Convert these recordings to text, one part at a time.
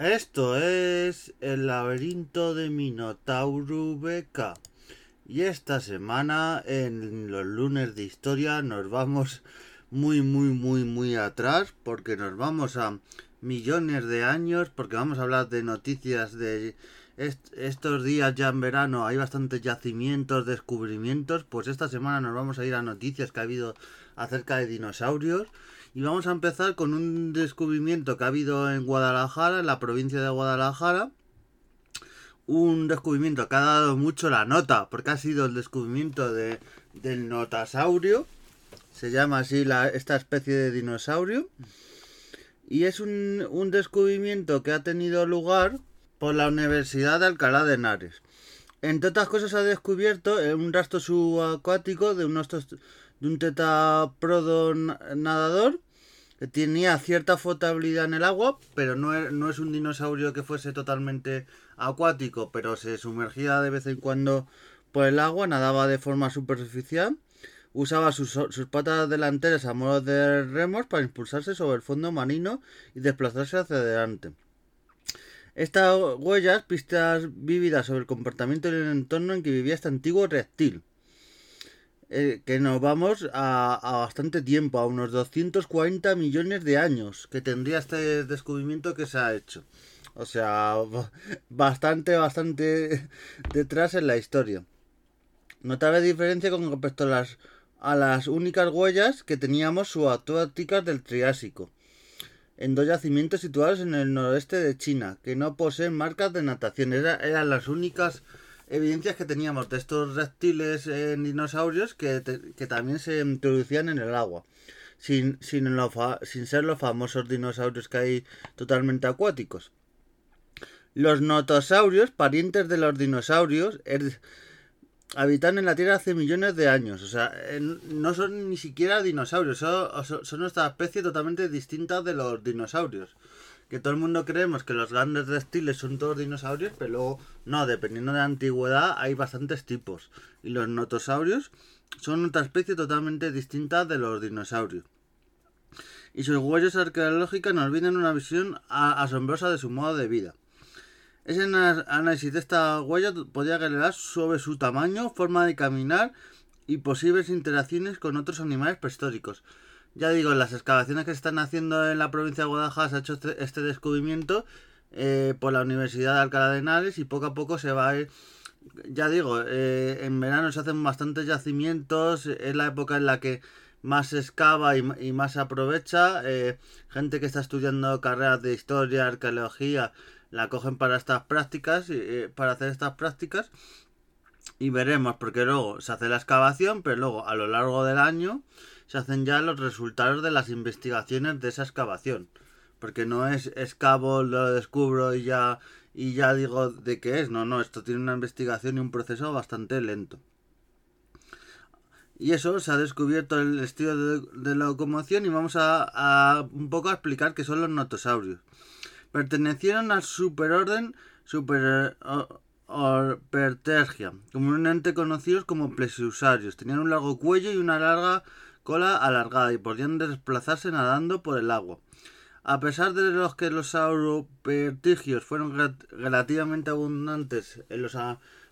Esto es el laberinto de Minotauro Beca. Y esta semana, en los lunes de historia, nos vamos muy, muy, muy, muy atrás, porque nos vamos a millones de años, porque vamos a hablar de noticias de estos días ya en verano. Hay bastantes yacimientos, descubrimientos. Pues esta semana nos vamos a ir a noticias que ha habido acerca de dinosaurios. Y vamos a empezar con un descubrimiento que ha habido en Guadalajara, en la provincia de Guadalajara. Un descubrimiento que ha dado mucho la nota, porque ha sido el descubrimiento de, del notasaurio. Se llama así esta especie de dinosaurio. Y es un, un descubrimiento que ha tenido lugar por la Universidad de Alcalá de Henares. Entre otras cosas ha descubierto un rastro subacuático de unos de un tetaprodo nadador que tenía cierta flotabilidad en el agua, pero no es, no es un dinosaurio que fuese totalmente acuático, pero se sumergía de vez en cuando por el agua, nadaba de forma superficial, usaba sus, sus patas delanteras a modo de remos para impulsarse sobre el fondo marino y desplazarse hacia adelante. Estas huellas, pistas vívidas sobre el comportamiento en el entorno en que vivía este antiguo reptil. Eh, que nos vamos a, bastante tiempo, a unos 240 millones de años que tendría este descubrimiento que se ha hecho. O sea, bastante, bastante detrás en la historia. Notable diferencia con respecto a las, a las únicas huellas que teníamos subacuáticas del Triásico, en dos yacimientos situados en el noroeste de China, que no poseen marcas de natación. eran las únicas evidencias que teníamos de estos reptiles dinosaurios que, también se introducían en el agua. Sin, sin, sin ser los famosos dinosaurios que hay totalmente acuáticos. Los notosaurios, parientes de los dinosaurios, habitan en la Tierra hace millones de años. O sea, no son ni siquiera dinosaurios, son, son, otra especie totalmente distinta de los dinosaurios que todo el mundo creemos que los grandes reptiles son todos dinosaurios, pero luego no, dependiendo de la antigüedad hay bastantes tipos. Y los notosaurios son otra especie totalmente distinta de los dinosaurios. Y sus huellas arqueológicas nos vienen una visión asombrosa de su modo de vida. Ese análisis de esta huella podría revelar sobre su tamaño, forma de caminar y posibles interacciones con otros animales prehistóricos ya digo, las excavaciones que se están haciendo en la provincia de Guadalajara se ha hecho este, este descubrimiento eh, por la Universidad de Alcalá de Henares y poco a poco se va a ir, ya digo, eh, en verano se hacen bastantes yacimientos, es la época en la que más se excava y, más se aprovecha, eh, gente que está estudiando carreras de historia, arqueología, la cogen para estas prácticas, para hacer estas prácticas y veremos, porque luego se hace la excavación, pero luego a lo largo del año se hacen ya los resultados de las investigaciones de esa excavación. Porque no es excavo, lo descubro y ya, y ya digo de qué es. No, no, esto tiene una investigación y un proceso bastante lento. Y eso se ha descubierto el estilo de, la locomoción y vamos a, un poco a explicar qué son los notosaurios. Pertenecieron al superorden super comúnmente conocidos como plesiosaurios. Tenían un largo cuello y una larga cola alargada y podían desplazarse nadando por el agua. A pesar de los que los sauropertigios fueron relativamente abundantes en los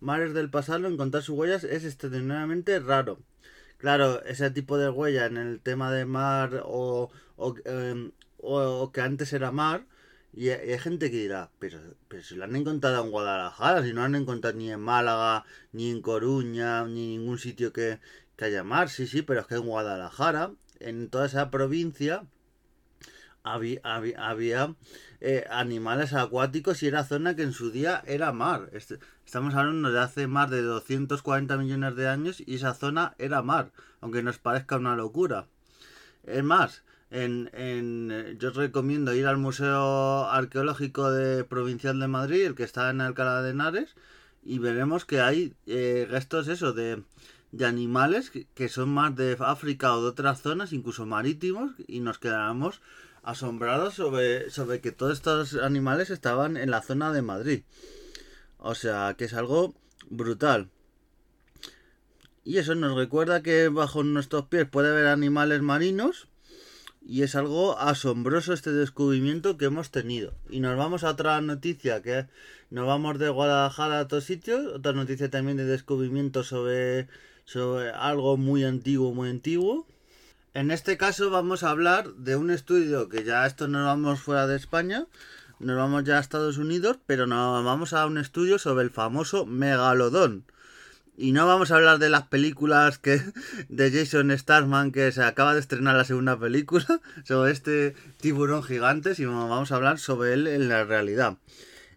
mares del pasado, encontrar sus huellas es extremadamente raro. Claro, ese tipo de huella en el tema de mar o, o, em, que antes era mar, y hay gente que dirá, pero, pero si lo han encontrado en Guadalajara, si no han encontrado ni en Málaga, ni en Coruña, ni en ningún sitio que, llamar, sí, sí, pero es que en Guadalajara, en toda esa provincia, había, había, eh, animales acuáticos y era zona que en su día era mar. Este, estamos hablando de hace más de 240 millones de años y esa zona era mar, aunque nos parezca una locura. Es más, en, en, yo os recomiendo ir al Museo Arqueológico de Provincial de Madrid, el que está en Alcalá de Henares, y veremos que hay eh, restos eso de de animales que, son más de África o de otras zonas, incluso marítimos, y nos quedamos asombrados sobre, sobre que todos estos animales estaban en la zona de Madrid. O sea, que es algo brutal. Y eso nos recuerda que bajo nuestros pies puede haber animales marinos Y es algo asombroso este descubrimiento que hemos tenido. Y nos vamos a otra noticia que nos vamos de Guadalajara a otros sitios. Otra noticia también de descubrimiento sobre, sobre algo muy antiguo, muy antiguo. En este caso vamos a hablar de un estudio que ya esto nos vamos fuera de España, nos vamos ya a Estados Unidos, pero nos vamos a un estudio sobre el famoso megalodón. Y no vamos a hablar de las películas que de Jason Statham que se acaba de estrenar la segunda película sobre este tiburón gigante, sino vamos a hablar sobre él en la realidad.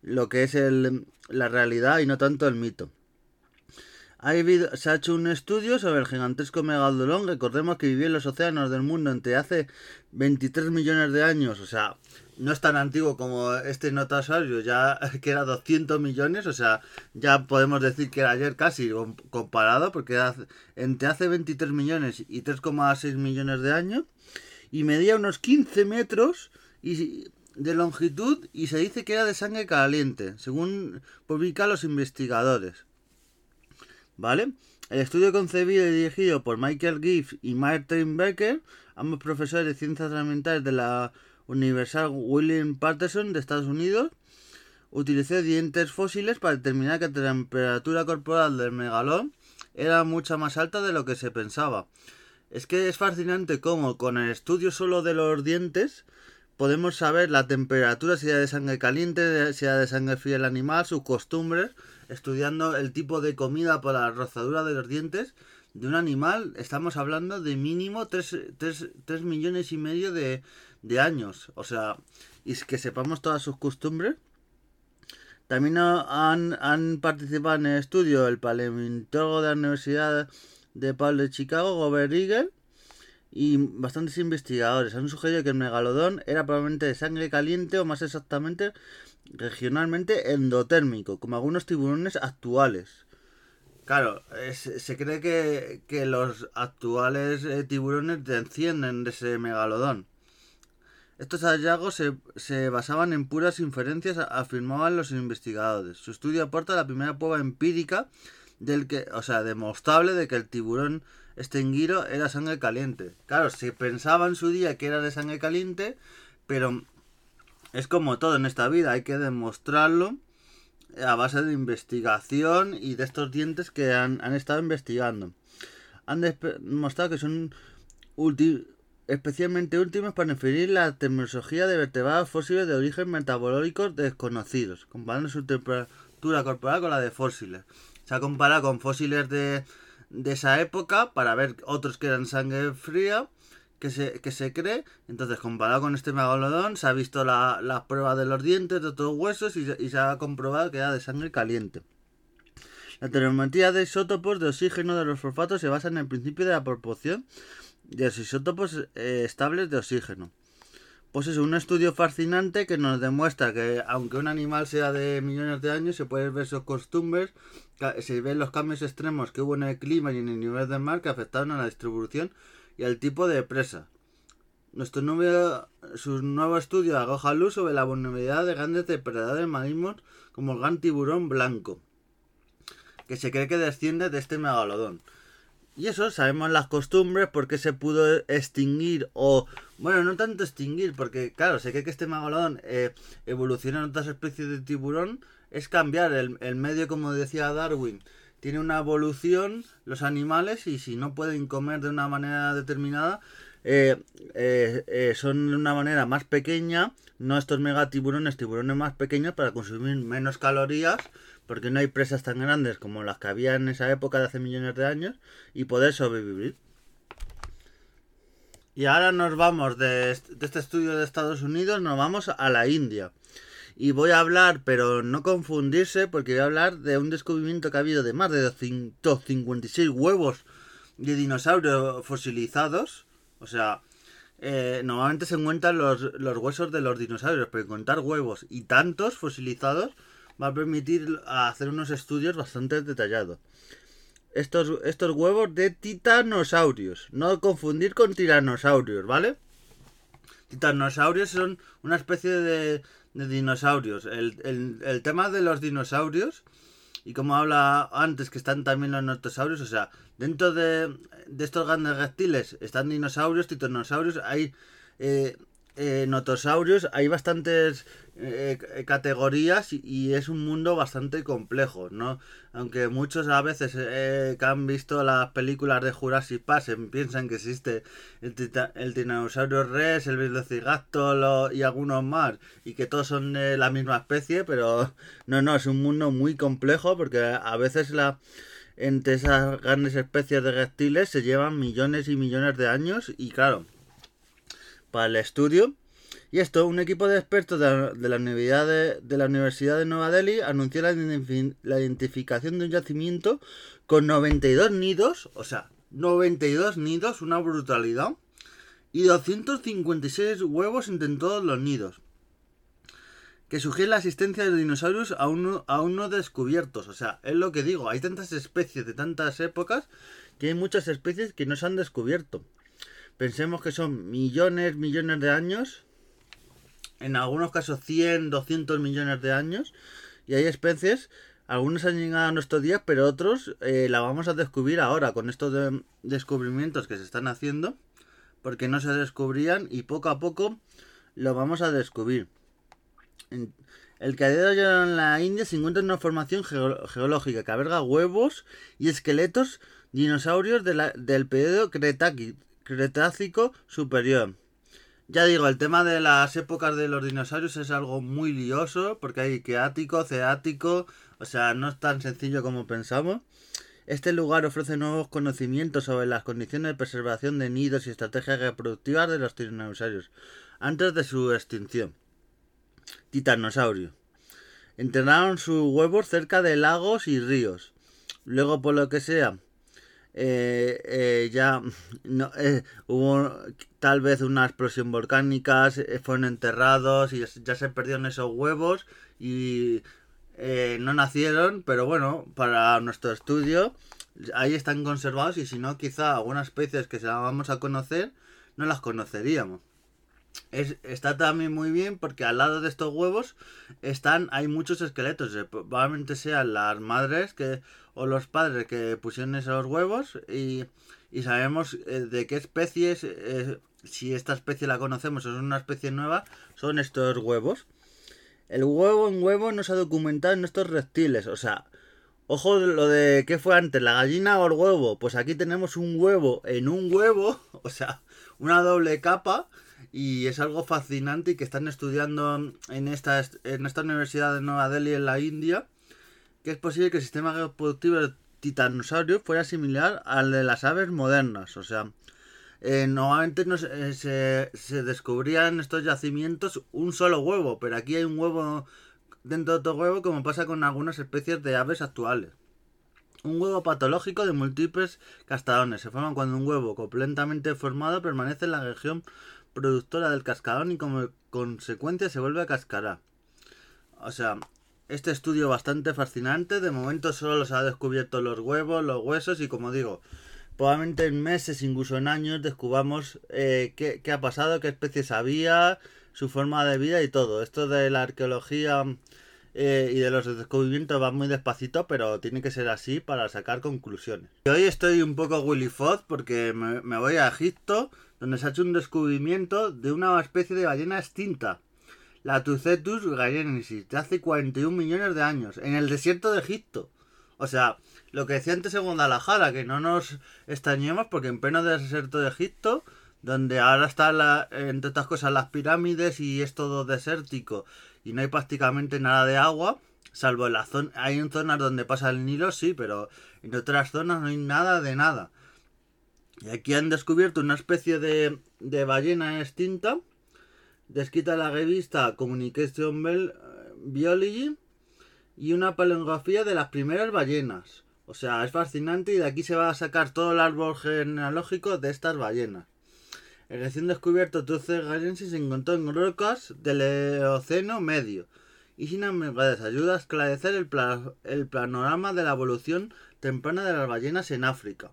Lo que es el, la realidad y no tanto el mito. Se ha hecho un estudio sobre el gigantesco megalodón. Recordemos que vivió en los océanos del mundo entre hace 23 millones de años. O sea, no es tan antiguo como este notasaurio, ya que era 200 millones, o sea, ya podemos decir que era ayer casi comparado, porque entre hace 23 millones y 3,6 millones de años, y medía unos 15 metros de longitud y se dice que era de sangre caliente, según publican los investigadores. ¿Vale? El estudio concebido y dirigido por Michael Gibbs y Martin Becker, ambos profesores de ciencias ambientales de la Universal William Patterson de Estados Unidos utilizó dientes fósiles para determinar que la temperatura corporal del megalón era mucho más alta de lo que se pensaba. Es que es fascinante cómo con el estudio solo de los dientes podemos saber la temperatura, si era de sangre caliente, si era de sangre fría el animal, sus costumbres, estudiando el tipo de comida por la rozadura de los dientes de un animal. Estamos hablando de mínimo 3 millones y medio de, de años. O sea, y que sepamos todas sus costumbres. También han, han participado en el estudio el paleontólogo de la Universidad de Pablo de Chicago, Gobert Eagle, y bastantes investigadores. Han sugerido que el megalodón era probablemente de sangre caliente o más exactamente regionalmente endotérmico, como algunos tiburones actuales. Claro, se cree que, que, los actuales eh, tiburones descienden de ese megalodón. Estos hallazgos se, basaban en puras inferencias, afirmaban los investigadores. Su estudio aporta la primera prueba empírica del que, o sea, demostrable de que el tiburón estenguiro era sangre caliente. Claro, se pensaba en su día que era de sangre caliente, pero es como todo en esta vida, hay que demostrarlo a base de investigación y de estos dientes que han, han estado investigando. Han demostrado que son especialmente últimos para inferir la terminología de vertebrados fósiles de origen metabólico desconocidos, comparando su temperatura corporal con la de fósiles. Se ha comparado con fósiles de, de esa época para ver otros que eran sangre fría que se, que se cree. Entonces, comparado con este megalodón, se ha visto la, la prueba de los dientes, de otros huesos y, se ha comprobado que era de sangre caliente. La telemetría de isótopos de oxígeno de los fosfatos se basa en el principio de la proporción de los isótopos eh, estables de oxígeno. Pues es un estudio fascinante que nos demuestra que aunque un animal sea de millones de años, se pueden ver sus costumbres, se ven los cambios extremos que hubo en el clima y en el nivel del mar que afectaron a la distribución y al tipo de presa. Nuestro nuevo, su nuevo estudio arroja luz sobre la vulnerabilidad de grandes depredadores marinos como el gran tiburón blanco, que se cree que desciende de este megalodón. Y eso, sabemos las costumbres, por qué se pudo extinguir o... Bueno, no tanto extinguir, porque claro, sé que este megalodón eh, evoluciona en otras especies de tiburón, es cambiar el, el medio, como decía Darwin, tiene una evolución los animales y si no pueden comer de una manera determinada, eh, eh, eh, son de una manera más pequeña, no estos megatiburones, tiburones más pequeños para consumir menos calorías porque no hay presas tan grandes como las que había en esa época de hace millones de años y poder sobrevivir. Y ahora nos vamos de, este estudio de Estados Unidos, nos vamos a la India. Y voy a hablar, pero no confundirse, porque voy a hablar de un descubrimiento que ha habido de más de 256 huevos de dinosaurios fosilizados. O sea, eh, normalmente se encuentran los, los, huesos de los dinosaurios, pero encontrar huevos y tantos fosilizados va a permitir hacer unos estudios bastante detallados. Estos, estos huevos de titanosaurios. No confundir con tiranosaurios, ¿vale? Titanosaurios son una especie de, de dinosaurios. El, el, tema de los dinosaurios, y como habla antes que están también los notosaurios, o sea, dentro de, de estos grandes reptiles están dinosaurios, titanosaurios, hay eh, notosaurios hay bastantes eh, eh, categorías y, es un mundo bastante complejo, ¿no? Aunque muchos a veces eh, que han visto las películas de Jurassic Park piensan que existe el, el tiranosaurio rex, el velociraptor y algunos más y que todos son de la misma especie, pero no, no, es un mundo muy complejo porque a veces la entre esas grandes especies de reptiles se llevan millones y millones de años y claro, para el estudio y esto, un equipo de expertos de la, Universidad de, la Universidad de Nueva Delhi anunció la, identificación de un yacimiento con 92 nidos, o sea, 92 nidos, una brutalidad, y 256 huevos entre todos los nidos que sugiere la existencia de dinosaurios aún aún no descubiertos. O sea, es lo que digo, hay tantas especies de tantas épocas que hay muchas especies que no se han descubierto. Pensemos que son millones, millones de años en algunos casos 100, 200 millones de años. Y hay especies, algunos han llegado a nuestros días, pero otros eh, la vamos a descubrir ahora con estos descubrimientos que se están haciendo, porque no se descubrían y poco a poco lo vamos a descubrir. El cadero en la India se encuentra en una formación geológica que alberga huevos y esqueletos dinosaurios del periodo Cretácico superior. Ya digo, el tema de las épocas de los dinosaurios es algo muy lioso, porque hay queático, ceático, o sea, no es tan sencillo como pensamos. Este lugar ofrece nuevos conocimientos sobre las condiciones de preservación de nidos y estrategias reproductivas de los dinosaurios, antes de su extinción. Titanosaurio. Enterraron sus huevos cerca de lagos y ríos. Luego, por lo que sea, eh, eh, ya no, eh, hubo tal vez una explosión volcánica, fueron enterrados y ya se perdieron esos huevos y no nacieron, pero bueno, para nuestro estudio ahí están conservados y si no quizá algunas especies que se las vamos a conocer no las conoceríamos. Es, está también muy bien porque al lado de estos huevos están hay muchos esqueletos probablemente sean las madres que o los padres que pusieron esos huevos y, y sabemos eh, de qué especies, eh, si esta especie la conocemos o es una especie nueva, son estos huevos. El huevo en huevo no se ha documentado en estos reptiles, o sea, ojo lo de qué fue antes, la gallina o el huevo. Pues aquí tenemos un huevo en un huevo, o sea, una doble capa y es algo fascinante y que están estudiando en esta, en esta universidad de Nueva Delhi en la India que es posible que el sistema reproductivo del titanosaurio fuera similar al de las aves modernas. O sea, eh, normalmente no, eh, se, se descubría en estos yacimientos un solo huevo, pero aquí hay un huevo dentro de otro huevo como pasa con algunas especies de aves actuales. Un huevo patológico de múltiples cascadones. Se forma cuando un huevo completamente formado permanece en la región productora del cascarón y como consecuencia se vuelve a cascarar. O sea, este estudio bastante fascinante. De momento solo se ha descubierto los huevos, los huesos y como digo, probablemente en meses, incluso en años, descubramos eh, qué, ha pasado, qué especies había, su forma de vida y todo. Esto de la arqueología eh, y de los descubrimientos va muy despacito, pero tiene que ser así para sacar conclusiones. Y hoy estoy un poco Willy Foz porque me, me voy a Egipto, donde se ha hecho un descubrimiento de una especie de ballena extinta la Tucetus gayensis de hace 41 millones de años, en el desierto de Egipto. O sea, lo que decía antes en Guadalajara, que no nos extrañemos porque en pleno desierto de Egipto, donde ahora están, entre otras cosas, las pirámides y es todo desértico y no hay prácticamente nada de agua, salvo en la zona, hay en zonas donde pasa el Nilo, sí, pero en otras zonas no hay nada de nada. Y aquí han descubierto una especie de, de ballena extinta descrita la revista Communication eh, Biology y una paleografía de las primeras ballenas. O sea, es fascinante y de aquí se va a sacar todo el árbol genealógico de estas ballenas. El recién descubierto Tuce se encontró en rocas del Eoceno medio y sin embargo ayuda a esclarecer el, el panorama de la evolución temprana de las ballenas en África.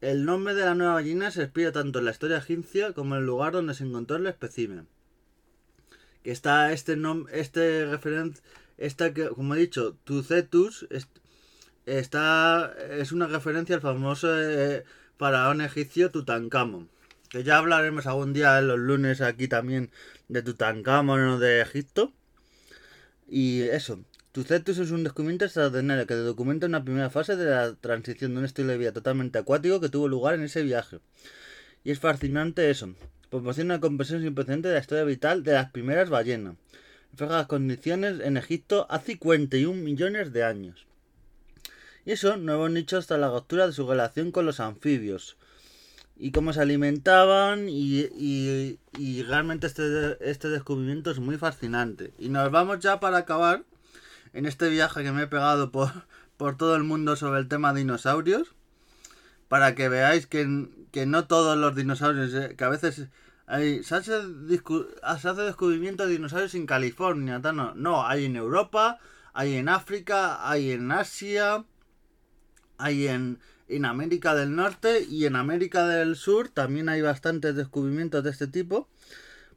El nombre de la nueva ballena se expide tanto en la historia egipcia como en el lugar donde se encontró el espécimen. Que está este nombre, este referencia, esta que, como he dicho, Tucetus, está, es una referencia al famoso eh, faraón egipcio Tutankamón. que ya hablaremos algún día en los lunes aquí también de Tutankamón o de Egipto. Y eso, Tucetus es un descubrimiento extraordinario que documenta una primera fase de la transición de un estilo de vida totalmente acuático que tuvo lugar en ese viaje. Y es fascinante eso. Proporciona una comprensión sin precedente de la historia vital de las primeras ballenas. Refleja las condiciones en Egipto hace 51 millones de años. Y eso no hemos dicho hasta la captura de su relación con los anfibios. Y cómo se alimentaban y, y, y realmente este, este descubrimiento es muy fascinante. Y nos vamos ya para acabar en este viaje que me he pegado por, por todo el mundo sobre el tema dinosaurios, para que veáis que, que no todos los dinosaurios, eh, que a veces hay, hace se hace descubrimiento de dinosaurios en California, no, no, hay en Europa, hay en África, hay en Asia, hay en, en América del Norte y en América del Sur también hay bastantes descubrimientos de este tipo,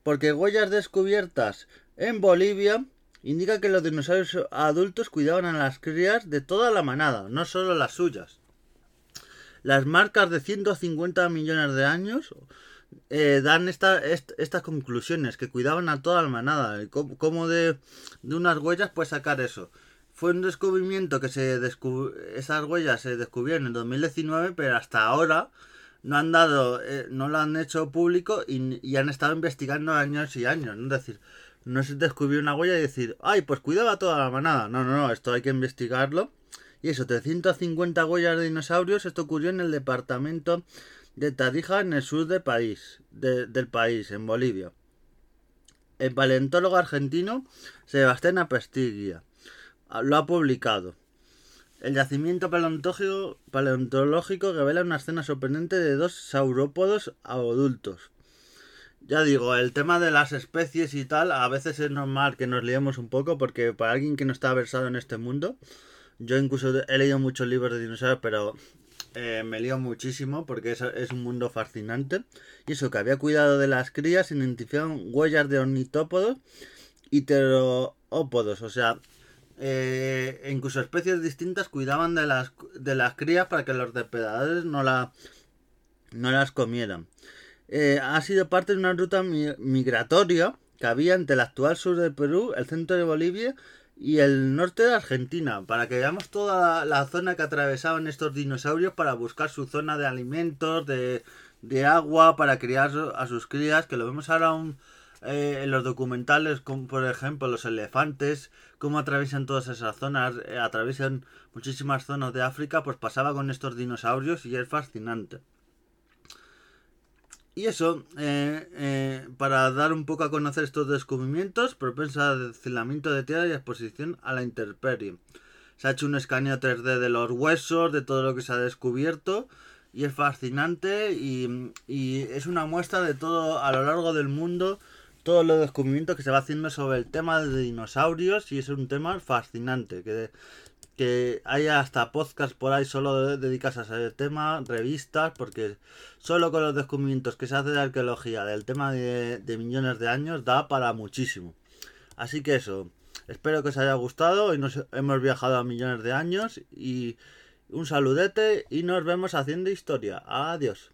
porque huellas descubiertas en Bolivia indica que los dinosaurios adultos cuidaban a las crías de toda la manada, no solo las suyas. Las marcas de 150 millones de años eh, dan estas conclusiones, que cuidaban a toda la manada. ¿Cómo, de, unas huellas puedes sacar eso? Fue un descubrimiento que se esas huellas se descubrieron en 2019, pero hasta ahora no han dado, eh, no lo han hecho público y, han estado investigando años y años. Es decir, no es descubrir una huella y decir, ay, pues cuidaba toda la manada. No, no, no, esto hay que investigarlo. Y eso, 350 huellas de dinosaurios, esto ocurrió en el departamento de Tarija, en el sur del país, del país, en Bolivia. El paleontólogo argentino Sebastián Apestiglia lo ha publicado. El yacimiento paleontológico, paleontológico revela una escena sorprendente de dos saurópodos adultos ya digo, el tema de las especies y tal, a veces es normal que nos liemos un poco porque para alguien que no está versado en este mundo, yo incluso he leído muchos libros de dinosaurios, pero eh, me lío muchísimo porque es, es, un mundo fascinante. Y eso, que había cuidado de las crías, identificaron huellas de ornitópodos y pterópodos, o sea, eh, incluso especies distintas cuidaban de las, de las crías para que los depredadores no, la, no las comieran. Eh, ha sido parte de una ruta migratoria que había entre el actual sur de Perú, el centro de Bolivia y el norte de Argentina, para que veamos toda la, zona que atravesaban estos dinosaurios para buscar su zona de alimentos, de, agua, para criar a sus crías, que lo vemos ahora eh, en los documentales, como por ejemplo los elefantes, cómo atraviesan todas esas zonas, eh, atraviesan muchísimas zonas de África, pues pasaba con estos dinosaurios y es fascinante. Y eso, eh, eh, para dar un poco a conocer estos descubrimientos, propensa descilamiento de tierra y exposición a la intemperie. Se ha hecho un escaneo 3D de los huesos, de todo lo que se ha descubierto, y es fascinante y, y es una muestra de todo a lo largo del mundo, todos los descubrimientos que se va haciendo sobre el tema de dinosaurios, y es un tema fascinante, que que haya hasta podcast por ahí solo dedicados a ese tema, revistas, porque solo con los descubrimientos que se hace de arqueología del tema de, millones de años da para muchísimo. Así que eso, espero que os haya gustado y nos hemos viajado a millones de años y un saludete y nos vemos haciendo historia. Adiós.